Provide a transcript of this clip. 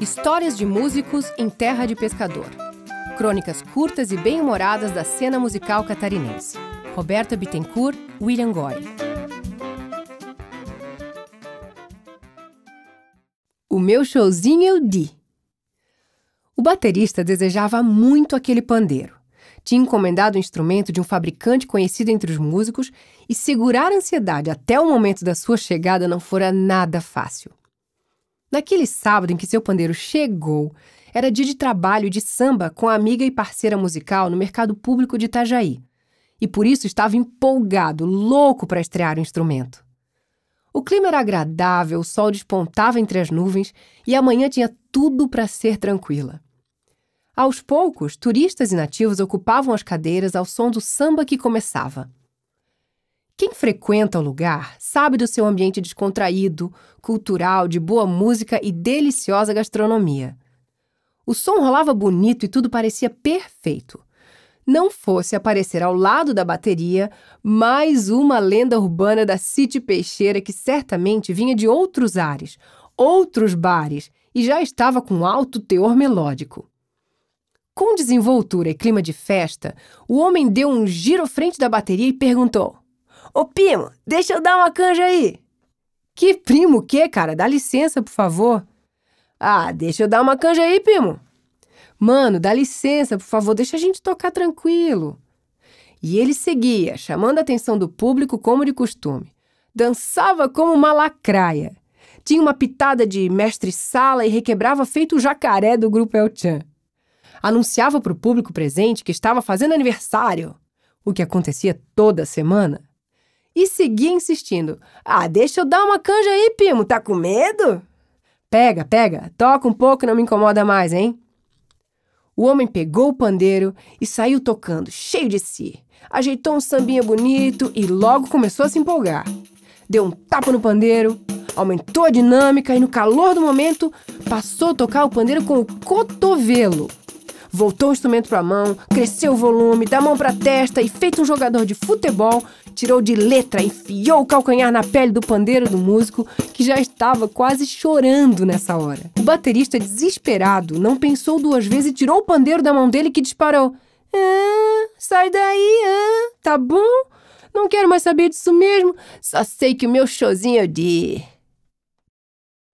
Histórias de músicos em terra de pescador. Crônicas curtas e bem-humoradas da cena musical catarinense. Roberta Bittencourt, William Goy. O meu showzinho eu di. O baterista desejava muito aquele pandeiro. Tinha encomendado o instrumento de um fabricante conhecido entre os músicos e segurar a ansiedade até o momento da sua chegada não fora nada fácil. Naquele sábado em que seu pandeiro chegou, era dia de trabalho de samba com a amiga e parceira musical no mercado público de Itajaí. E por isso estava empolgado, louco para estrear o instrumento. O clima era agradável, o sol despontava entre as nuvens e a manhã tinha tudo para ser tranquila. Aos poucos, turistas e nativos ocupavam as cadeiras ao som do samba que começava. Quem frequenta o lugar sabe do seu ambiente descontraído, cultural, de boa música e deliciosa gastronomia. O som rolava bonito e tudo parecia perfeito. Não fosse aparecer ao lado da bateria mais uma lenda urbana da City Peixeira que certamente vinha de outros ares, outros bares e já estava com alto teor melódico. Com desenvoltura e clima de festa, o homem deu um giro frente da bateria e perguntou: Ô primo, deixa eu dar uma canja aí. Que primo o quê, cara? Dá licença, por favor. Ah, deixa eu dar uma canja aí, primo. Mano, dá licença, por favor, deixa a gente tocar tranquilo. E ele seguia, chamando a atenção do público como de costume. Dançava como uma lacraia. Tinha uma pitada de mestre-sala e requebrava feito o jacaré do grupo El Chan. Anunciava para o público presente que estava fazendo aniversário, o que acontecia toda semana e seguia insistindo. Ah, deixa eu dar uma canja aí, primo, tá com medo? Pega, pega, toca um pouco não me incomoda mais, hein? O homem pegou o pandeiro e saiu tocando, cheio de si. Ajeitou um sambinha bonito e logo começou a se empolgar. Deu um tapa no pandeiro, aumentou a dinâmica e, no calor do momento, passou a tocar o pandeiro com o cotovelo. Voltou o instrumento para a mão, cresceu o volume, da mão para a testa e, feito um jogador de futebol, tirou de letra, enfiou o calcanhar na pele do pandeiro do músico, que já estava quase chorando nessa hora. O baterista, desesperado, não pensou duas vezes e tirou o pandeiro da mão dele que disparou. Ah, sai daí, ah, tá bom? Não quero mais saber disso mesmo. Só sei que o meu showzinho é de.